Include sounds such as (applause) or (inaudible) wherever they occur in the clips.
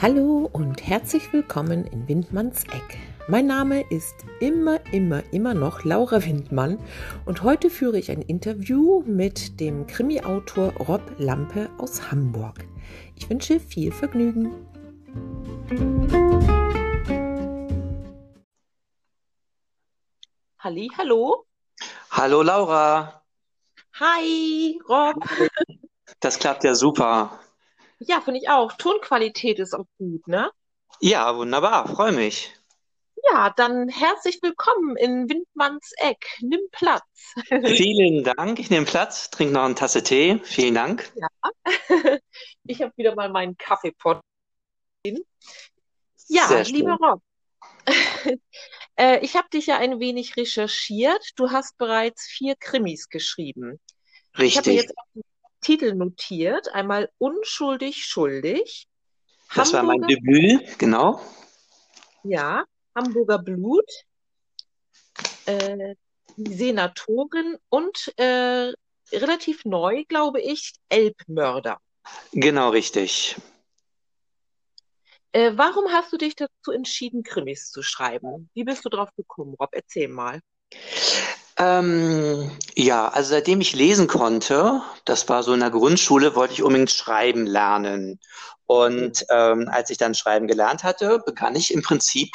Hallo und herzlich willkommen in Windmanns Eck. Mein Name ist immer, immer, immer noch Laura Windmann und heute führe ich ein Interview mit dem Krimi-Autor Rob Lampe aus Hamburg. Ich wünsche viel Vergnügen. Halli, hallo. Hallo Laura. Hi, Rob. Das klappt ja super. Ja, finde ich auch. Tonqualität ist auch gut, ne? Ja, wunderbar. Freue mich. Ja, dann herzlich willkommen in Windmanns Eck. Nimm Platz. (laughs) Vielen Dank. Ich nehme Platz, trinke noch eine Tasse Tee. Vielen Dank. Ja. (laughs) Ich habe wieder mal meinen Kaffeepot. Ja, lieber Rob, (laughs) äh, ich habe dich ja ein wenig recherchiert. Du hast bereits vier Krimis geschrieben. Ich habe Richtig. jetzt auch den Titel notiert. Einmal Unschuldig, schuldig. Das war mein Hamburger, Debüt, genau. ja, Hamburger Blut, äh, die Senatorin und äh, relativ neu, glaube ich, Elbmörder. Genau richtig. Äh, warum hast du dich dazu entschieden, Krimis zu schreiben? Wie bist du drauf gekommen, Rob? Erzähl mal. Ähm, ja, also seitdem ich lesen konnte, das war so in der Grundschule, wollte ich unbedingt schreiben lernen. Und ähm, als ich dann schreiben gelernt hatte, begann ich im Prinzip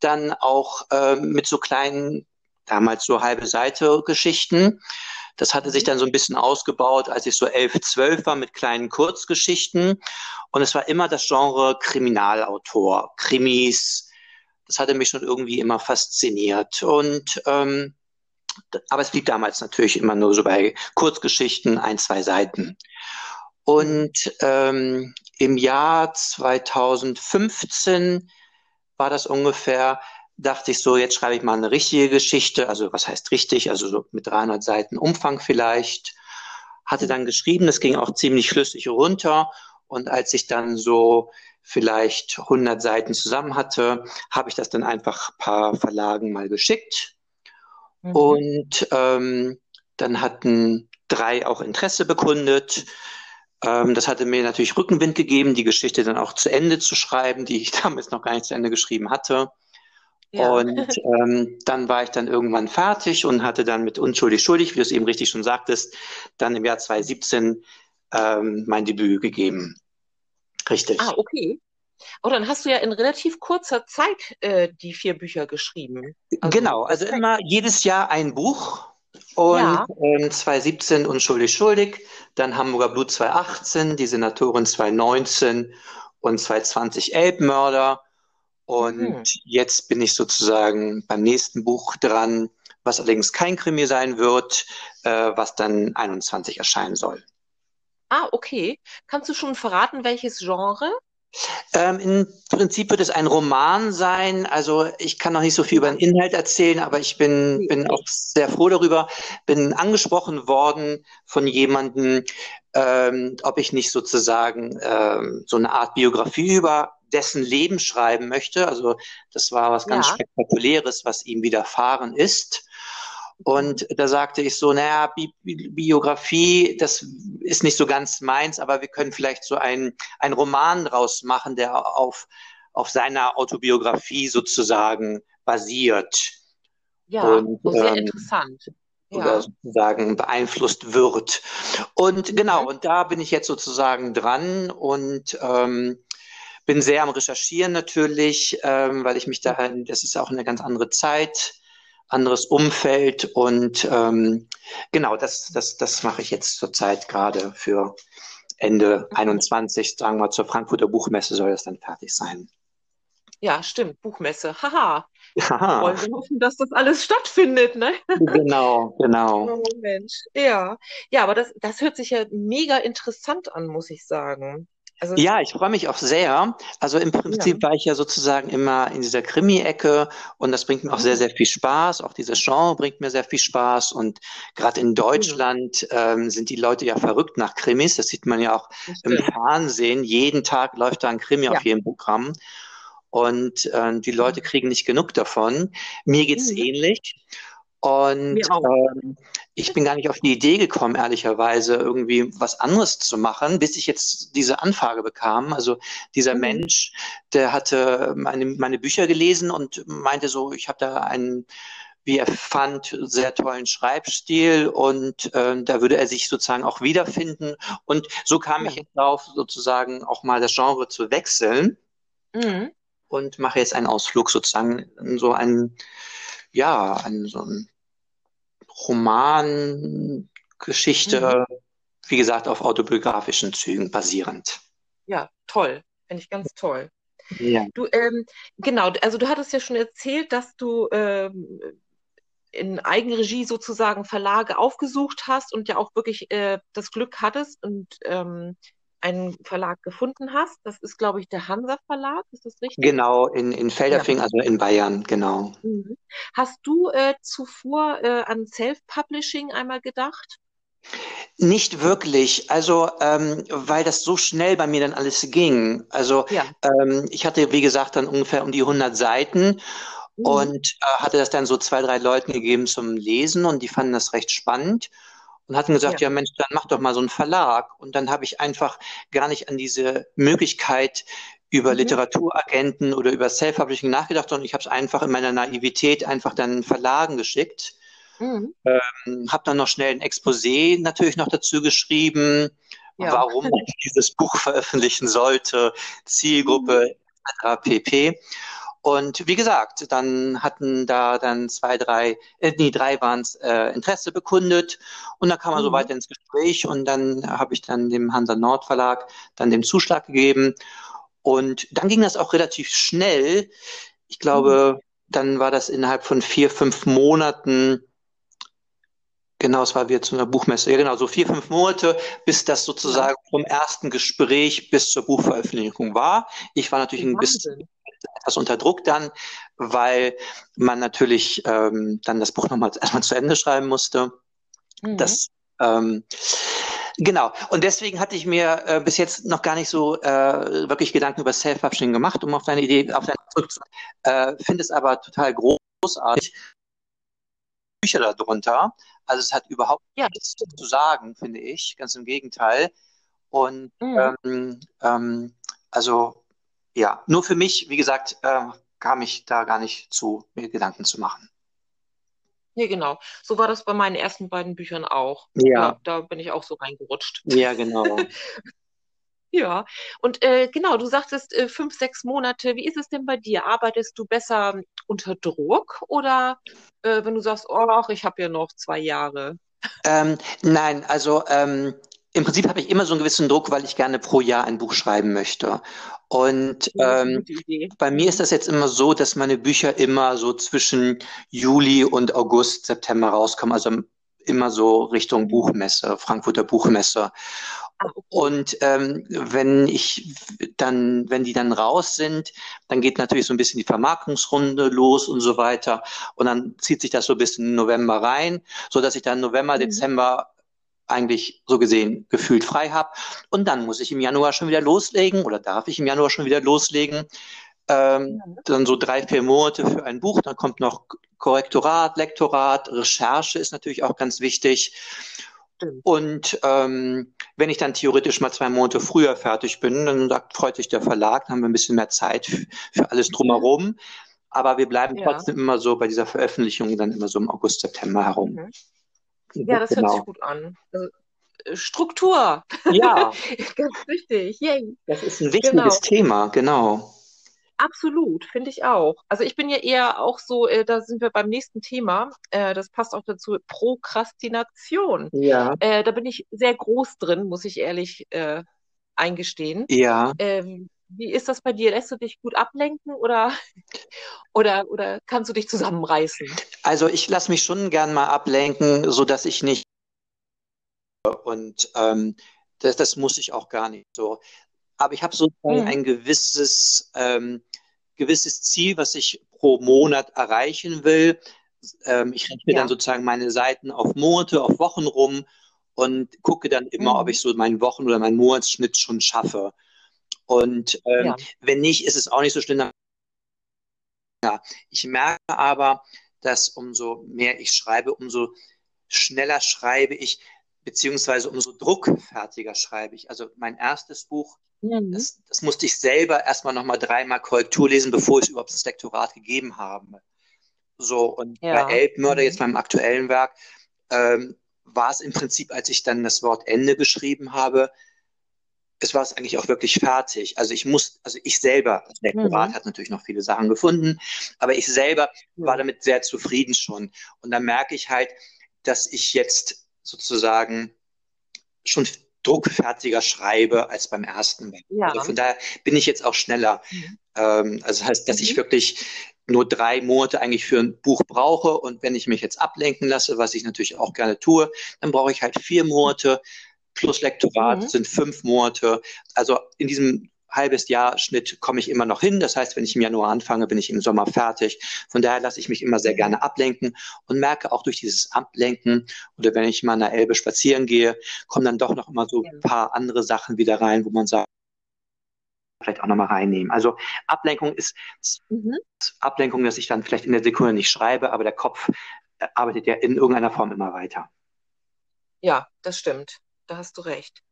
dann auch ähm, mit so kleinen, damals so halbe Seite Geschichten. Das hatte sich Mhm. dann so ein bisschen ausgebaut, als ich so elf, zwölf war mit kleinen Kurzgeschichten. Und es war immer das Genre Kriminalautor, Krimis. Das hatte mich schon irgendwie immer fasziniert. Und ähm, aber es blieb damals natürlich immer nur so bei Kurzgeschichten, ein, zwei Seiten. Und ähm, im Jahr 2015 war das ungefähr, dachte ich so, jetzt schreibe ich mal eine richtige Geschichte. Also was heißt richtig? Also so mit 300 Seiten Umfang vielleicht. Hatte dann geschrieben, das ging auch ziemlich flüssig runter. Und als ich dann so vielleicht 100 Seiten zusammen hatte, habe ich das dann einfach ein paar Verlagen mal geschickt. Mhm. Und ähm, dann hatten drei auch Interesse bekundet. Ähm, das hatte mir natürlich Rückenwind gegeben, die Geschichte dann auch zu Ende zu schreiben, die ich (laughs) damals noch gar nicht zu Ende geschrieben hatte. Ja. Und ähm, dann war ich dann irgendwann fertig und hatte dann mit Unschuldig schuldig, wie du es eben richtig schon sagtest, dann im Jahr 2017 ähm, mein Debüt gegeben. Richtig. Ah, okay. Oh, dann hast du ja in relativ kurzer Zeit äh, die vier Bücher geschrieben. Also Genau, also immer jedes Jahr ein Buch und Ja. ähm, 2017 Unschuldig schuldig, dann Hamburger Blut 2018, die Senatorin 2019 und 2020 Elbmörder. Und Mhm. jetzt bin ich sozusagen beim nächsten Buch dran, was allerdings kein Krimi sein wird, äh, was dann 21 erscheinen soll. Ah, okay. Kannst du schon verraten, welches Genre? Ähm, im Prinzip wird es ein Roman sein. Also ich kann noch nicht so viel über den Inhalt erzählen, aber ich bin, bin auch sehr froh darüber. Bin angesprochen worden von jemandem, ähm, ob ich nicht sozusagen ähm, so eine Art Biografie über dessen Leben schreiben möchte. Also das war was ganz Ja. Spektakuläres, was ihm widerfahren ist. Und da sagte ich so, naja, Bi Bi Biografie, das ist nicht so ganz meins, aber wir können vielleicht so einen, einen Roman draus machen, der auf, auf seiner Autobiografie sozusagen basiert Ja, und sehr ähm, interessant. oder Ja. sozusagen beeinflusst wird. Und genau, Mhm. und da bin ich jetzt sozusagen dran und ähm, bin sehr am Recherchieren natürlich, ähm, weil ich mich da, das ist auch eine ganz andere Zeit, anderes Umfeld und ähm, genau, das, das, das mache ich jetzt zurzeit gerade für Ende Mhm. 21, sagen wir zur Frankfurter Buchmesse soll das dann fertig sein. Ja, stimmt. Buchmesse. Haha. Ja, Wollen wir hoffen, dass das alles stattfindet, ne? genau, genau. (laughs) Oh Mensch. Ja. Ja, aber das, das hört sich ja mega interessant an, muss ich sagen. Also, Ja, ich freue mich auch sehr. Also im ja. Prinzip war ich ja sozusagen immer in dieser Krimi-Ecke und das bringt mir auch sehr, Mhm. sehr viel Spaß. Auch dieses Genre bringt mir sehr viel Spaß und gerade in Mhm. Deutschland ähm, sind die Leute ja verrückt nach Krimis. Das sieht man ja auch im. Fernsehen. Jeden Tag läuft da ein Krimi Ja. auf jedem Programm und ähm, die Leute kriegen nicht genug davon. Mir geht's Mhm. ähnlich. Und ähm, ich bin gar nicht auf die Idee gekommen, ehrlicherweise irgendwie was anderes zu machen, bis ich jetzt diese Anfrage bekam. Also dieser mhm. Mensch, der hatte meine, meine Bücher gelesen und meinte so, ich habe da einen wie er fand, sehr tollen Schreibstil und äh, da würde er sich sozusagen auch wiederfinden. Und so kam ja. ich jetzt drauf, sozusagen auch mal das Genre zu wechseln mhm. und mache jetzt einen Ausflug sozusagen in so einen, ja, einen, so einen Roman, Geschichte, mhm. wie gesagt, auf autobiografischen Zügen basierend. Ja, toll. Finde ich ganz toll. Ja. Du, ähm, genau, also du hattest ja schon erzählt, dass du ähm, in Eigenregie sozusagen Verlage aufgesucht hast und ja auch wirklich äh, das Glück hattest und ähm, einen Verlag gefunden hast. Das ist, glaube ich, der Hansa Verlag, ist das richtig? Genau, in, in Felderfing, ja. also in Bayern, genau. Mhm. Hast du äh, zuvor äh, an Self-Publishing einmal gedacht? Nicht wirklich, also ähm, weil das so schnell bei mir dann alles ging. Also ja. ähm, ich hatte, wie gesagt, dann ungefähr um die 100 Seiten Mhm. Und äh, hatte das dann so zwei, drei Leuten gegeben zum Lesen und die fanden das recht spannend und hatten gesagt, ja. ja, Mensch, dann mach doch mal so einen Verlag. Und dann habe ich einfach gar nicht an diese Möglichkeit über mhm. Literaturagenten oder über Self-Publishing nachgedacht, sondern ich habe es einfach in meiner Naivität einfach dann Verlagen geschickt. Mhm. Ähm, habe dann noch schnell ein Exposé natürlich noch dazu geschrieben, ja. warum man dieses Buch veröffentlichen sollte, Zielgruppe mhm. etc. pp. Und wie gesagt, dann hatten da dann zwei, drei, äh, nee, drei waren es, äh, Interesse bekundet. Und dann kam man mhm. so weiter ins Gespräch und dann habe ich dann dem Hansa Nord Verlag dann den Zuschlag gegeben. Und dann ging das auch relativ schnell. Ich glaube, mhm. dann war das innerhalb von vier, fünf Monaten Genau, es war wieder zu einer Buchmesse. Ja, genau, so vier, fünf Monate, bis das sozusagen vom ersten Gespräch bis zur Buchveröffentlichung war. Ich war natürlich ein bisschen etwas unter Druck dann, weil man natürlich ähm, dann das Buch nochmal erstmal zu Ende schreiben musste. Mhm. Das ähm, Genau. Und deswegen hatte ich mir äh, bis jetzt noch gar nicht so äh, wirklich Gedanken über Self-Publishing gemacht, um auf deine Idee, auf deine zurückzukommen. Äh, Finde es aber total großartig. Bücher darunter. Also es hat überhaupt ja. nichts zu sagen, finde ich. Ganz im Gegenteil. Und mhm. ähm, ähm, also ja, nur für mich, wie gesagt, äh, kam ich da gar nicht zu, mir Gedanken zu machen. Ja, genau. So war das bei meinen ersten beiden Büchern auch. Ja. ja da bin ich auch so reingerutscht. Ja, genau. (laughs) ja, und äh, genau, du sagtest äh, fünf, sechs Monate. Wie ist es denn bei dir? Arbeitest du besser unter Druck oder äh, wenn du sagst, oh, ich habe ja noch zwei Jahre? Ähm, nein, also ähm, im Prinzip habe ich immer so einen gewissen Druck, weil ich gerne pro Jahr ein Buch schreiben möchte. Und ähm, bei mir ist das jetzt immer so, dass meine Bücher immer so zwischen Juli und August, September rauskommen, also immer so Richtung Buchmesse, Frankfurter Buchmesse. Ah, und ähm, wenn ich dann, wenn die dann raus sind, dann geht natürlich so ein bisschen die Vermarktungsrunde los und so weiter. Und dann zieht sich das so bis in November rein, so dass ich dann November, mhm. Dezember eigentlich so gesehen gefühlt frei habe. Und dann muss ich im Januar schon wieder loslegen oder darf ich im Januar schon wieder loslegen. Ähm, dann so drei, vier Monate für ein Buch. Dann kommt noch Korrektorat, Lektorat, Recherche ist natürlich auch ganz wichtig. Und ähm, wenn ich dann theoretisch mal zwei Monate früher fertig bin, dann sagt, freut sich der Verlag, dann haben wir ein bisschen mehr Zeit für alles drumherum. Aber wir bleiben ja. trotzdem immer so bei dieser Veröffentlichung dann immer so im August, September herum. Mhm. Ja, das genau. hört sich gut an. Also, äh, Struktur. Ja. (laughs) Ganz wichtig. Yay. Das ist ein wichtiges genau. Thema, genau. Absolut, finde ich auch. Also ich bin ja eher auch so, äh, da sind wir beim nächsten Thema, äh, das passt auch dazu, Prokrastination. Ja. Äh, da bin ich sehr groß drin, muss ich ehrlich äh, eingestehen. Ja. Ähm, wie ist das bei dir? Lässt du dich gut ablenken oder, (laughs) oder, oder kannst du dich zusammenreißen? Also ich lasse mich schon gern mal ablenken, so dass ich nicht und ähm, das, das muss ich auch gar nicht so. Aber ich habe so mhm. ein gewisses, ähm, gewisses Ziel, was ich pro Monat erreichen will. Ähm, ich rechne ja. dann sozusagen meine Seiten auf Monate, auf Wochen rum und gucke dann immer, mhm. ob ich so meinen Wochen- oder meinen Monatsschnitt schon schaffe. Und ähm, ja. wenn nicht, ist es auch nicht so schlimm. Ja, ich merke aber, dass umso mehr ich schreibe, umso schneller schreibe ich, beziehungsweise umso druckfertiger schreibe ich. Also mein erstes Buch, mhm. das, das, musste ich selber erstmal nochmal dreimal Korrektur lesen, bevor ich es überhaupt das Lektorat gegeben habe. So, und ja. bei Elbmörder, jetzt meinem aktuellen Werk, ähm, war es im Prinzip, als ich dann das Wort Ende geschrieben habe, es war es eigentlich auch wirklich fertig. Also ich muss, also ich selber, also der Lektorat mhm. hat natürlich noch viele Sachen gefunden, aber ich selber mhm. war damit sehr zufrieden schon. Und dann merke ich halt, dass ich jetzt sozusagen schon druckfertiger schreibe als beim ersten Mal. Ja. Also von daher bin ich jetzt auch schneller. Mhm. Ähm, also das heißt, dass ich mhm. wirklich nur drei Monate eigentlich für ein Buch brauche und wenn ich mich jetzt ablenken lasse, was ich natürlich auch gerne tue, dann brauche ich halt vier Monate plus Lektorat mhm. sind fünf Monate. Also in diesem halbes Jahr Schnitt komme ich immer noch hin. Das heißt, wenn ich im Januar anfange, bin ich im Sommer fertig. Von daher lasse ich mich immer sehr gerne ablenken und merke auch durch dieses Ablenken oder wenn ich mal in der Elbe spazieren gehe, kommen dann doch noch immer so ein paar andere Sachen wieder rein, wo man sagt, vielleicht auch nochmal reinnehmen. Also Ablenkung ist mhm. Ablenkung, dass ich dann vielleicht in der Sekunde nicht schreibe, aber der Kopf äh, arbeitet ja in irgendeiner Form immer weiter. Ja, das stimmt. Da hast du recht.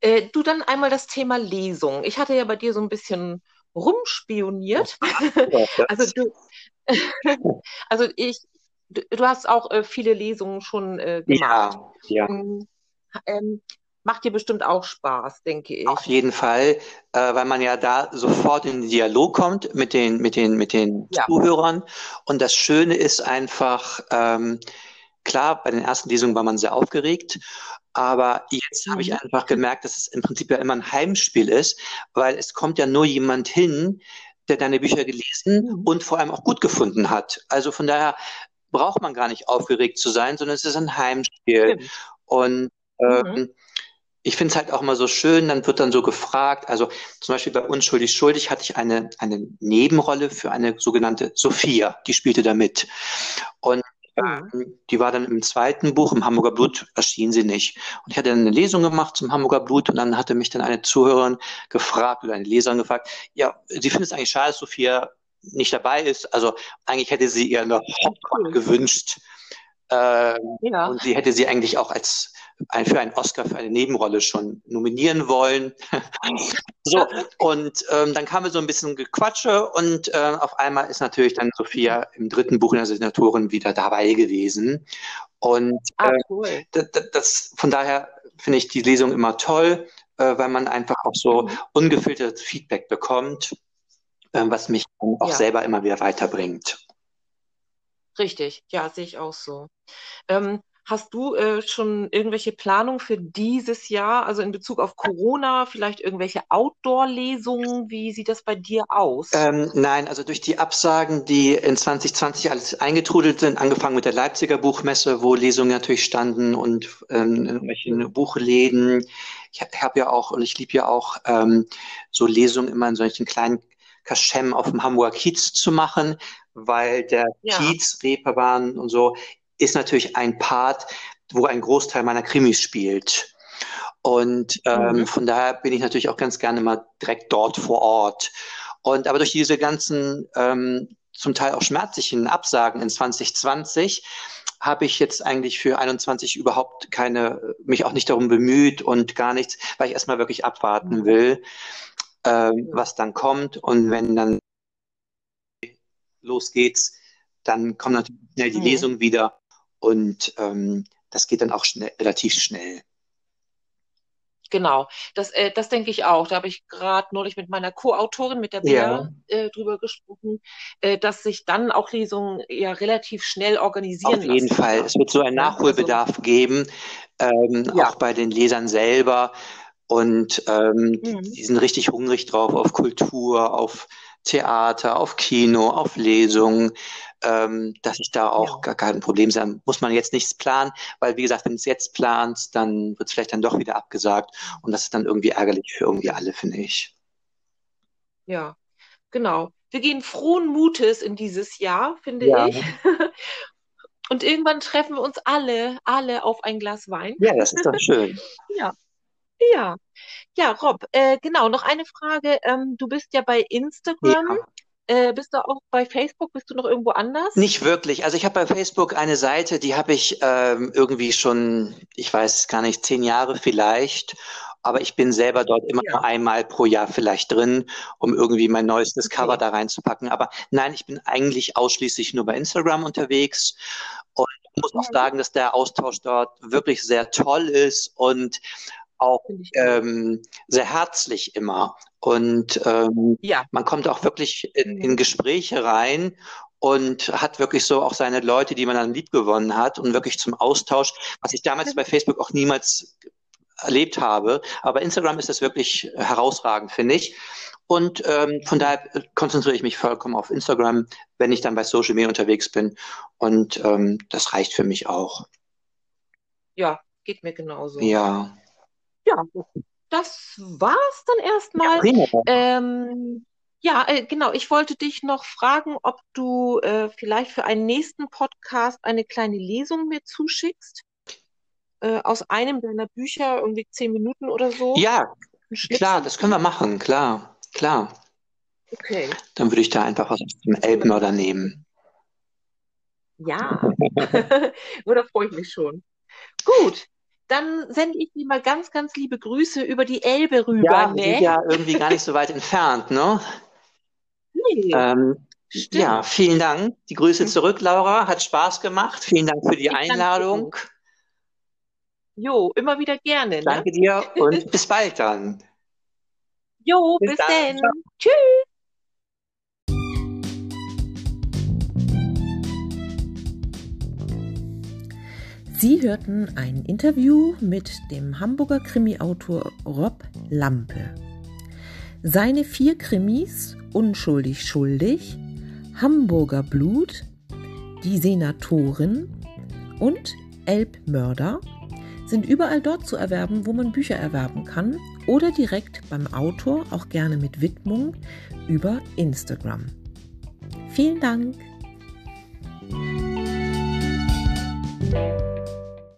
Äh, du dann einmal das Thema Lesung. Ich hatte ja bei dir so ein bisschen rumspioniert. (laughs) also du, (laughs) also ich, du hast auch äh, viele Lesungen schon äh, gemacht. Ja, ja. Ähm, ähm, macht dir bestimmt auch Spaß, denke ich. Auf jeden Fall, äh, weil man ja da sofort in den Dialog kommt mit den, mit den, mit den ja. Zuhörern. Und das Schöne ist einfach, ähm, klar, bei den ersten Lesungen war man sehr aufgeregt, aber jetzt habe ich mhm. einfach gemerkt, dass es im Prinzip ja immer ein Heimspiel ist, weil es kommt ja nur jemand hin, der deine Bücher gelesen mhm. und vor allem auch gut gefunden hat. Also von daher braucht man gar nicht aufgeregt zu sein, sondern es ist ein Heimspiel. Stimmt. Und ähm, mhm. ich finde es halt auch immer so schön, dann wird dann so gefragt, also zum Beispiel bei Unschuldig Schuldig hatte ich eine, eine Nebenrolle für eine sogenannte Sophia, die spielte da mit. Und ähm, die war dann im zweiten Buch, im Hamburger Blut, erschien sie nicht. Und ich hatte dann eine Lesung gemacht zum Hamburger Blut und dann hatte mich dann eine Zuhörerin gefragt oder eine Leserin gefragt, ja, sie findet es eigentlich schade, dass Sophia nicht dabei ist. Also eigentlich hätte sie ihr noch gewünscht. Äh, ja. Und sie hätte sie eigentlich auch als für einen Oscar für eine Nebenrolle schon nominieren wollen. (laughs) so, und ähm, dann kam so ein bisschen Gequatsche und äh, auf einmal ist natürlich dann Sophia im dritten Buch in der Signaturin wieder dabei gewesen. Und ah, äh, cool. das, das, von daher finde ich die Lesung immer toll, äh, weil man einfach auch so mhm. ungefiltertes Feedback bekommt, äh, was mich auch ja. selber immer wieder weiterbringt. Richtig, ja, sehe ich auch so. Ähm, Hast du äh, schon irgendwelche Planungen für dieses Jahr, also in Bezug auf Corona, vielleicht irgendwelche Outdoor-Lesungen? Wie sieht das bei dir aus? Ähm, nein, also durch die Absagen, die in 2020 alles eingetrudelt sind, angefangen mit der Leipziger Buchmesse, wo Lesungen natürlich standen und ähm, in irgendwelchen Buchläden. Ich habe ja auch und ich liebe ja auch ähm, so Lesungen immer in solchen kleinen Kaschem auf dem Hamburger Kiez zu machen, weil der ja. Kiez, Reeperbahn und so ist natürlich ein Part, wo ein Großteil meiner Krimis spielt. Und ähm, mhm. von daher bin ich natürlich auch ganz gerne mal direkt dort vor Ort. Und aber durch diese ganzen ähm, zum Teil auch schmerzlichen Absagen in 2020 habe ich jetzt eigentlich für 21 überhaupt keine, mich auch nicht darum bemüht und gar nichts, weil ich erstmal wirklich abwarten mhm. will, ähm, was dann kommt. Und wenn dann los geht's, dann kommt natürlich schnell die mhm. Lesung wieder. Und ähm, das geht dann auch schnell, relativ schnell. Genau, das, äh, das denke ich auch. Da habe ich gerade neulich mit meiner Co-Autorin, mit der Bea, ja. äh, drüber gesprochen, äh, dass sich dann auch Lesungen ja relativ schnell organisieren Auf jeden lassen. Fall. Es wird so einen Nachholbedarf also, geben, ähm, ja. auch bei den Lesern selber. Und ähm, mhm. die sind richtig hungrig drauf auf Kultur, auf Theater, auf Kino, auf Lesungen ähm, dass ich da auch ja. gar kein Problem sein muss man jetzt nichts planen, weil wie gesagt, wenn es jetzt plant, dann wird es vielleicht dann doch wieder abgesagt und das ist dann irgendwie ärgerlich für irgendwie alle, finde ich. Ja, genau. Wir gehen frohen Mutes in dieses Jahr, finde ja. ich. (laughs) Und irgendwann treffen wir uns alle, alle auf ein Glas Wein. Ja, das ist doch schön. (laughs) ja. Ja. Ja, Rob, äh, genau, noch eine Frage. Ähm, du bist ja bei Instagram. Ja Äh, bist du auch bei Facebook? Bist du noch irgendwo anders? Nicht wirklich. Also ich habe bei Facebook eine Seite, die habe ich ähm, irgendwie schon, ich weiß gar nicht, zehn Jahre vielleicht. Aber ich bin selber dort immer ja. nur einmal pro Jahr vielleicht drin, um irgendwie mein neuestes okay. Cover da reinzupacken. Aber nein, ich bin eigentlich ausschließlich nur bei Instagram unterwegs. Und ich muss auch sagen, dass der Austausch dort wirklich sehr toll ist und auch ähm, sehr herzlich immer. Und ähm, ja. man kommt auch wirklich in, in Gespräche rein und hat wirklich so auch seine Leute, die man dann lieb gewonnen hat und wirklich zum Austausch, was ich damals bei Facebook auch niemals erlebt habe. Aber Instagram ist das wirklich herausragend, finde ich. Und ähm, von daher konzentriere ich mich vollkommen auf Instagram, wenn ich dann bei Social Media unterwegs bin. Und ähm, das reicht für mich auch. Ja, geht mir genauso. Ja. Ja, das war's dann erstmal. Ja, ähm, ja äh, genau. Ich wollte dich noch fragen, ob du äh, vielleicht für einen nächsten Podcast eine kleine Lesung mir zuschickst. Äh, aus einem deiner Bücher, irgendwie zehn Minuten oder so. Ja, klar, das können wir machen, klar, klar. Okay. Dann würde ich da einfach was aus dem Elbmörder nehmen. Ja, (laughs) oder freue ich mich schon. Gut, dann sende ich dir mal ganz, ganz liebe Grüße über die Elbe rüber. Ja, ne? sind ja irgendwie gar nicht so weit entfernt, ne? Nee. Ähm, ja, vielen Dank. Die Grüße zurück, Laura. Hat Spaß gemacht. Vielen Dank für die ich Einladung. Jo, immer wieder gerne. Ne? Danke dir und bis bald dann. Jo, bis, bis dann. dann. Tschüss. Sie hörten ein Interview mit dem Hamburger Krimi-Autor Rob Lampe. Seine vier Krimis Unschuldig schuldig, Hamburger Blut, Die Senatorin und Elbmörder sind überall dort zu erwerben, wo man Bücher erwerben kann oder direkt beim Autor, auch gerne mit Widmung über Instagram. Vielen Dank!